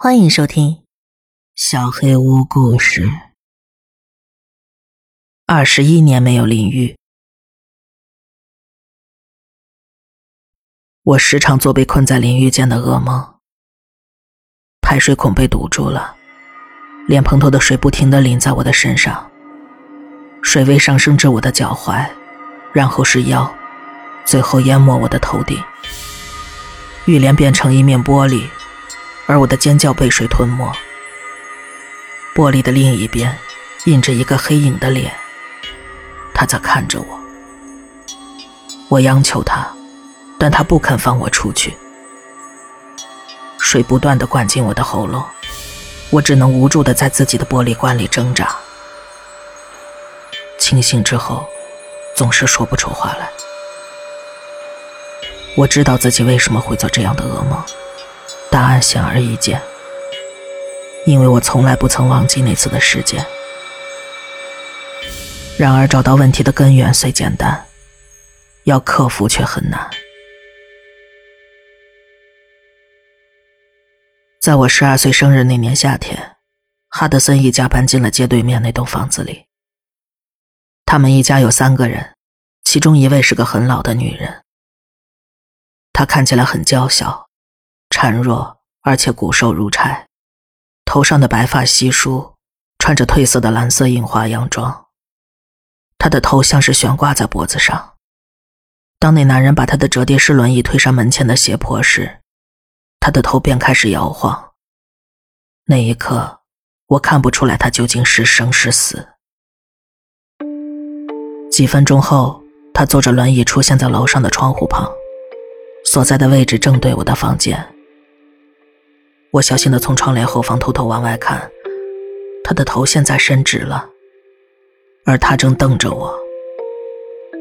欢迎收听《小黑屋故事》。二十一年没有淋浴，我时常做被困在淋浴间的噩梦。排水孔被堵住了，脸盆头的水不停的淋在我的身上，水位上升至我的脚踝，然后是腰，最后淹没我的头顶。浴帘变成一面玻璃。而我的尖叫被水吞没。玻璃的另一边，印着一个黑影的脸，他在看着我。我央求他，但他不肯放我出去。水不断的灌进我的喉咙，我只能无助的在自己的玻璃罐里挣扎。清醒之后，总是说不出话来。我知道自己为什么会做这样的噩梦。答案显而易见，因为我从来不曾忘记那次的事件。然而，找到问题的根源虽简单，要克服却很难。在我十二岁生日那年夏天，哈德森一家搬进了街对面那栋房子里。他们一家有三个人，其中一位是个很老的女人，她看起来很娇小。孱弱而且骨瘦如柴，头上的白发稀疏，穿着褪色的蓝色印花洋装。他的头像是悬挂在脖子上。当那男人把他的折叠式轮椅推上门前的斜坡时，他的头便开始摇晃。那一刻，我看不出来他究竟是生是死。几分钟后，他坐着轮椅出现在楼上的窗户旁，所在的位置正对我的房间。我小心的从窗帘后方偷偷往外看，他的头现在伸直了，而他正瞪着我，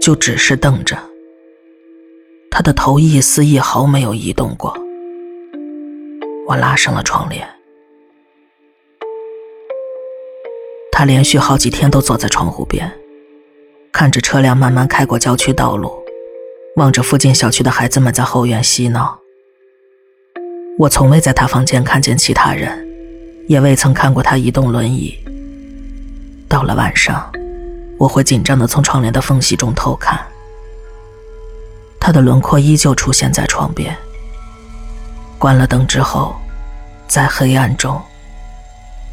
就只是瞪着。他的头一丝一毫没有移动过。我拉上了窗帘。他连续好几天都坐在窗户边，看着车辆慢慢开过郊区道路，望着附近小区的孩子们在后院嬉闹。我从未在他房间看见其他人，也未曾看过他移动轮椅。到了晚上，我会紧张地从窗帘的缝隙中偷看，他的轮廓依旧出现在窗边。关了灯之后，在黑暗中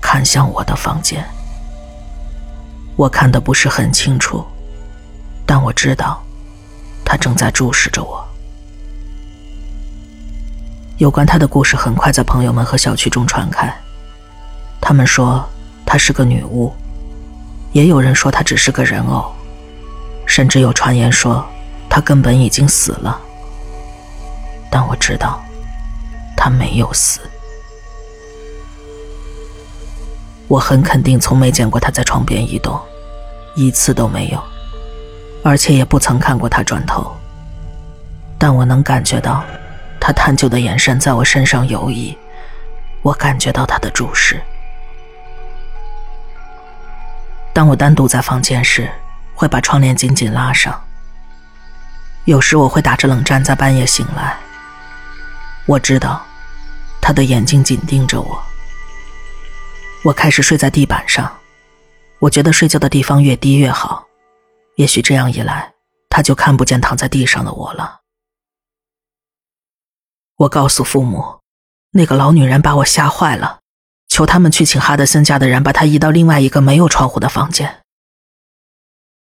看向我的房间，我看得不是很清楚，但我知道，他正在注视着我。有关她的故事很快在朋友们和小区中传开。他们说她是个女巫，也有人说她只是个人偶，甚至有传言说她根本已经死了。但我知道，她没有死。我很肯定，从没见过她在床边移动，一次都没有，而且也不曾看过她转头。但我能感觉到。他探究的眼神在我身上游移，我感觉到他的注视。当我单独在房间时，会把窗帘紧紧拉上。有时我会打着冷战在半夜醒来。我知道，他的眼睛紧盯着我。我开始睡在地板上，我觉得睡觉的地方越低越好，也许这样一来，他就看不见躺在地上的我了。我告诉父母，那个老女人把我吓坏了，求他们去请哈德森家的人把她移到另外一个没有窗户的房间。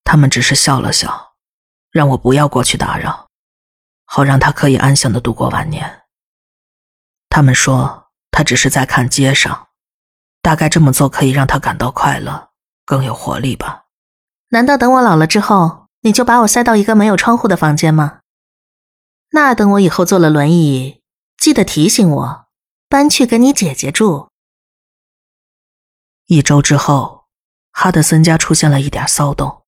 他们只是笑了笑，让我不要过去打扰，好让她可以安详的度过晚年。他们说她只是在看街上，大概这么做可以让她感到快乐，更有活力吧。难道等我老了之后，你就把我塞到一个没有窗户的房间吗？那等我以后坐了轮椅。记得提醒我，搬去跟你姐姐住。一周之后，哈德森家出现了一点骚动。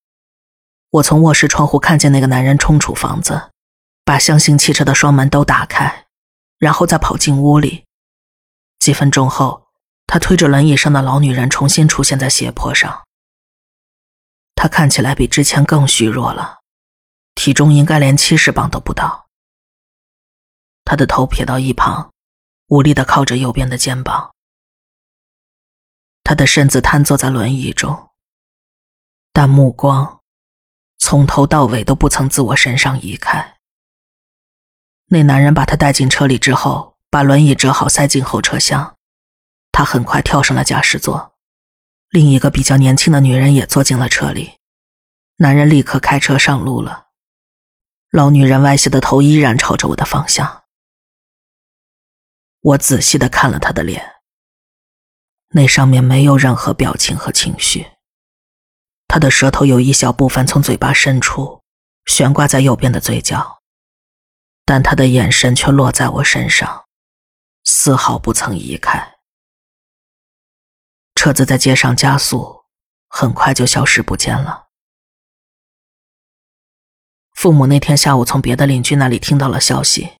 我从卧室窗户看见那个男人冲出房子，把箱型汽车的双门都打开，然后再跑进屋里。几分钟后，他推着轮椅上的老女人重新出现在斜坡上。他看起来比之前更虚弱了，体重应该连七十磅都不到。他的头撇到一旁，无力的靠着右边的肩膀。他的身子瘫坐在轮椅中，但目光从头到尾都不曾自我身上移开。那男人把他带进车里之后，把轮椅折好塞进后车厢，他很快跳上了驾驶座，另一个比较年轻的女人也坐进了车里，男人立刻开车上路了。老女人歪斜的头依然朝着我的方向。我仔细的看了他的脸，那上面没有任何表情和情绪。他的舌头有一小部分从嘴巴伸出悬挂在右边的嘴角，但他的眼神却落在我身上，丝毫不曾移开。车子在街上加速，很快就消失不见了。父母那天下午从别的邻居那里听到了消息，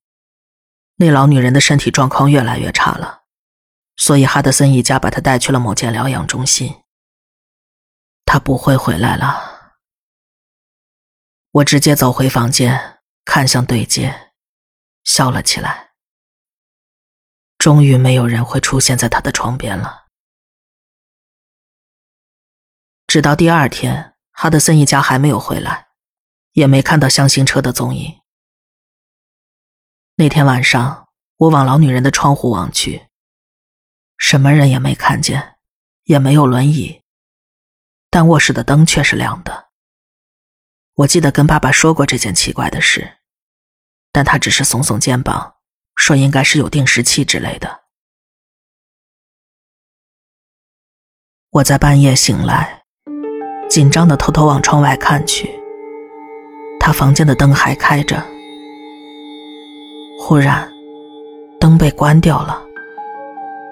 那老女人的身体状况越来越差了，所以哈德森一家把她带去了某间疗养中心。她不会回来了。我直接走回房间，看向对街，笑了起来。终于没有人会出现在他的床边了。直到第二天，哈德森一家还没有回来。也没看到箱型车的踪影。那天晚上，我往老女人的窗户望去，什么人也没看见，也没有轮椅，但卧室的灯却是亮的。我记得跟爸爸说过这件奇怪的事，但他只是耸耸肩膀，说应该是有定时器之类的。我在半夜醒来，紧张的偷偷往窗外看去。他房间的灯还开着，忽然，灯被关掉了。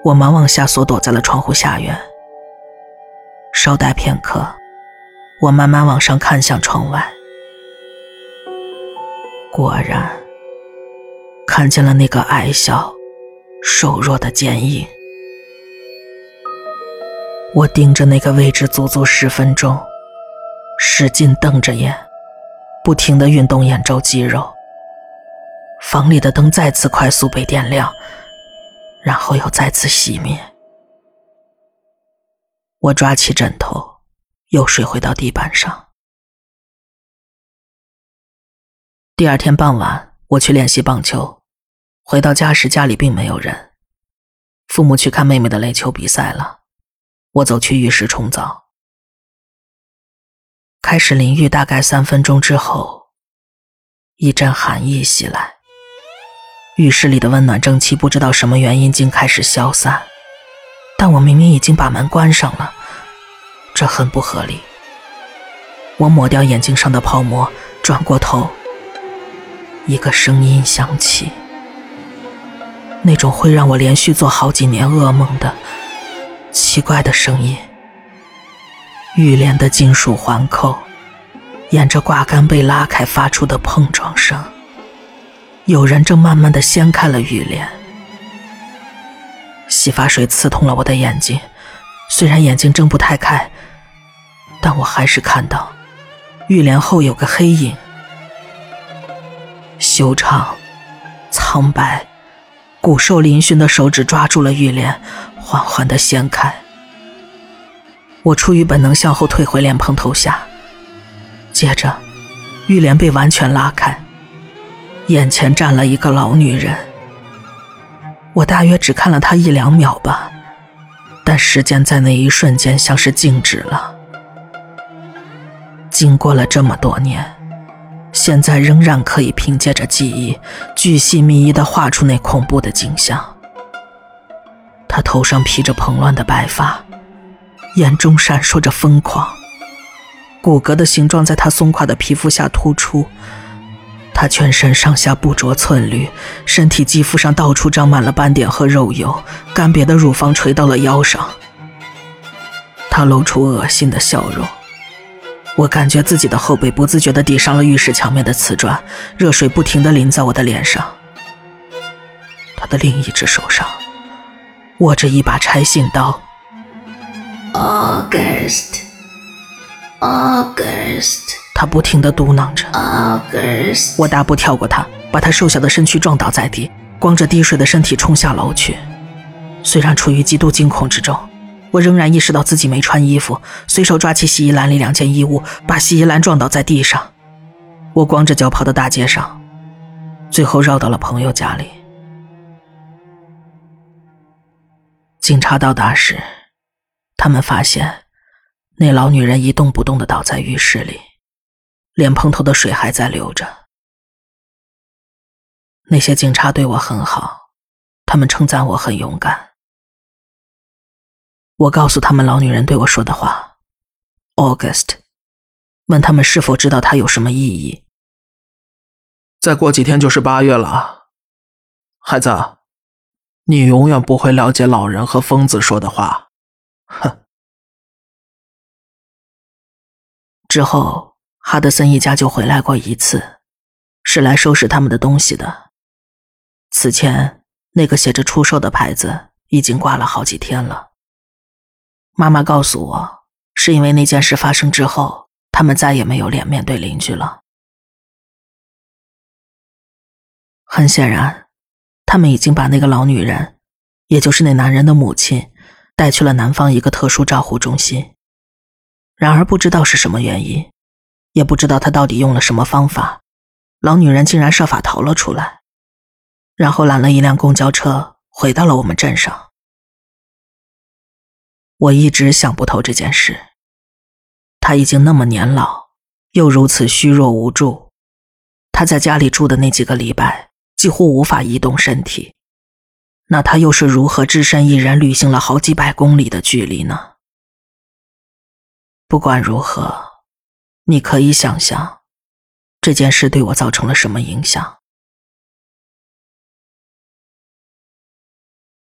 我忙往下缩，躲在了窗户下缘。稍待片刻，我慢慢往上看向窗外，果然看见了那个矮小、瘦弱的剪影。我盯着那个位置足足十分钟，使劲瞪着眼。不停的运动眼周肌肉，房里的灯再次快速被点亮，然后又再次熄灭。我抓起枕头，又睡回到地板上。第二天傍晚，我去练习棒球，回到家时家里并没有人，父母去看妹妹的垒球比赛了，我走去浴室冲澡。开始淋浴，大概三分钟之后，一阵寒意袭来。浴室里的温暖蒸汽不知道什么原因竟开始消散，但我明明已经把门关上了，这很不合理。我抹掉眼睛上的泡沫，转过头，一个声音响起，那种会让我连续做好几年噩梦的奇怪的声音。浴帘的金属环扣，沿着挂杆被拉开发出的碰撞声。有人正慢慢的掀开了浴帘。洗发水刺痛了我的眼睛，虽然眼睛睁不太开，但我还是看到浴帘后有个黑影，修长、苍白、骨瘦嶙峋的手指抓住了浴帘，缓缓的掀开。我出于本能向后退回莲蓬头下，接着，浴帘被完全拉开，眼前站了一个老女人。我大约只看了她一两秒吧，但时间在那一瞬间像是静止了。经过了这么多年，现在仍然可以凭借着记忆，巨细靡遗地画出那恐怖的景象。她头上披着蓬乱的白发。眼中闪烁着疯狂，骨骼的形状在她松垮的皮肤下突出。他全身上下不着寸缕，身体肌肤上到处长满了斑点和肉油，干瘪的乳房垂到了腰上。他露出恶心的笑容，我感觉自己的后背不自觉地抵上了浴室墙面的瓷砖，热水不停地淋在我的脸上。他的另一只手上握着一把拆信刀。August, August，他不停地嘟囔着。我大步跳过他，把他瘦小的身躯撞倒在地，光着滴水的身体冲下楼去。虽然处于极度惊恐之中，我仍然意识到自己没穿衣服，随手抓起洗衣篮里两件衣物，把洗衣篮撞倒在地上。我光着脚跑到大街上，最后绕到了朋友家里。警察到达时，他们发现那老女人一动不动的倒在浴室里，脸盆头的水还在流着。那些警察对我很好，他们称赞我很勇敢。我告诉他们老女人对我说的话，August，问他们是否知道它有什么意义。再过几天就是八月了，孩子，你永远不会了解老人和疯子说的话。哼。之后，哈德森一家就回来过一次，是来收拾他们的东西的。此前，那个写着出售的牌子已经挂了好几天了。妈妈告诉我，是因为那件事发生之后，他们再也没有脸面对邻居了。很显然，他们已经把那个老女人，也就是那男人的母亲，带去了南方一个特殊照护中心。然而，不知道是什么原因，也不知道他到底用了什么方法，老女人竟然设法逃了出来，然后拦了一辆公交车回到了我们镇上。我一直想不透这件事。他已经那么年老，又如此虚弱无助，他在家里住的那几个礼拜几乎无法移动身体，那他又是如何只身一人旅行了好几百公里的距离呢？不管如何，你可以想象这件事对我造成了什么影响。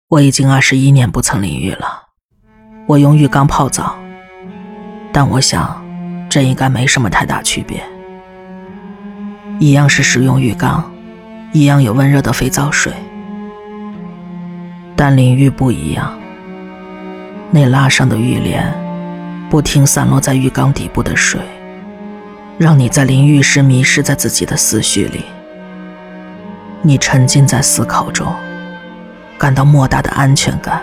我已经二十一年不曾淋浴了。我用浴缸泡澡，但我想，这应该没什么太大区别。一样是使用浴缸，一样有温热的肥皂水，但淋浴不一样。那拉上的浴帘，不停散落在浴缸底部的水，让你在淋浴时迷失在自己的思绪里。你沉浸在思考中，感到莫大的安全感。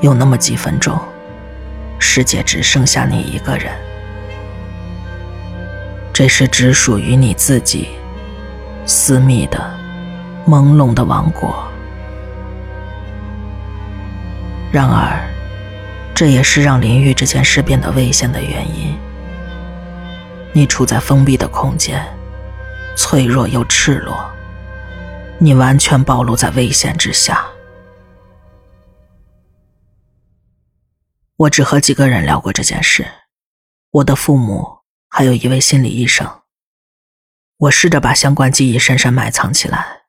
有那么几分钟，世界只剩下你一个人，这是只属于你自己、私密的、朦胧的王国。然而，这也是让淋浴这件事变得危险的原因。你处在封闭的空间，脆弱又赤裸，你完全暴露在危险之下。我只和几个人聊过这件事，我的父母，还有一位心理医生。我试着把相关记忆深深埋藏起来，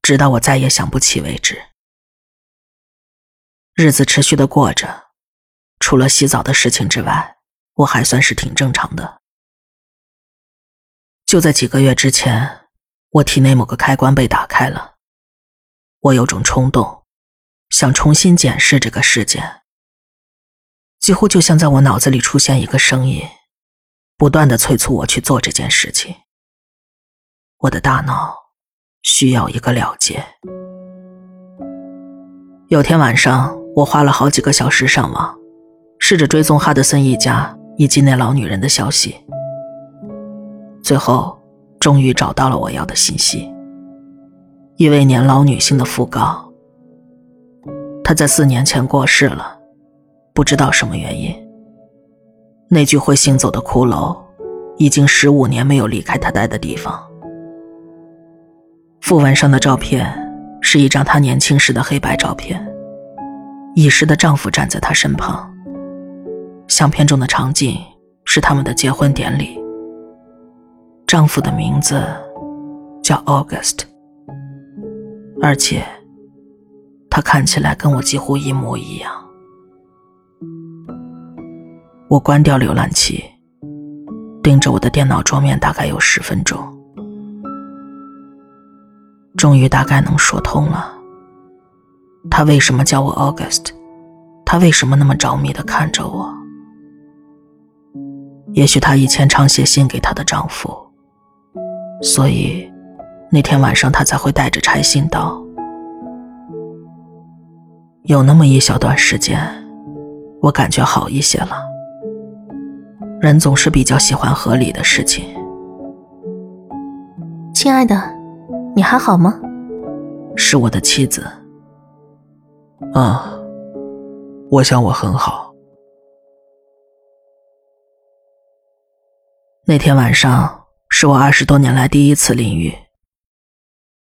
直到我再也想不起为止。日子持续的过着，除了洗澡的事情之外，我还算是挺正常的。就在几个月之前，我体内某个开关被打开了，我有种冲动，想重新检视这个事件。几乎就像在我脑子里出现一个声音，不断的催促我去做这件事情。我的大脑需要一个了结。有天晚上，我花了好几个小时上网，试着追踪哈德森一家以及那老女人的消息。最后，终于找到了我要的信息：一位年老女性的讣告。她在四年前过世了。不知道什么原因，那具会行走的骷髅已经十五年没有离开她待的地方。讣文上的照片是一张她年轻时的黑白照片，已逝的丈夫站在她身旁。相片中的场景是他们的结婚典礼。丈夫的名字叫 August，而且他看起来跟我几乎一模一样。我关掉浏览器，盯着我的电脑桌面，大概有十分钟，终于大概能说通了。他为什么叫我 August？他为什么那么着迷的看着我？也许她以前常写信给她的丈夫，所以那天晚上他才会带着拆信到。有那么一小段时间。我感觉好一些了。人总是比较喜欢合理的事情。亲爱的，你还好吗？是我的妻子。啊，我想我很好。那天晚上是我二十多年来第一次淋浴，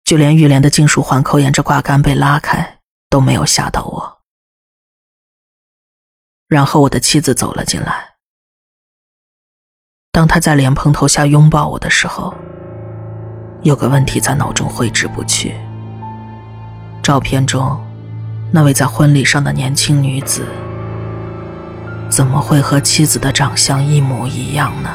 就连浴帘的金属环扣沿着挂杆被拉开都没有吓到我。然后我的妻子走了进来，当她在莲蓬头下拥抱我的时候，有个问题在脑中挥之不去：照片中那位在婚礼上的年轻女子，怎么会和妻子的长相一模一样呢？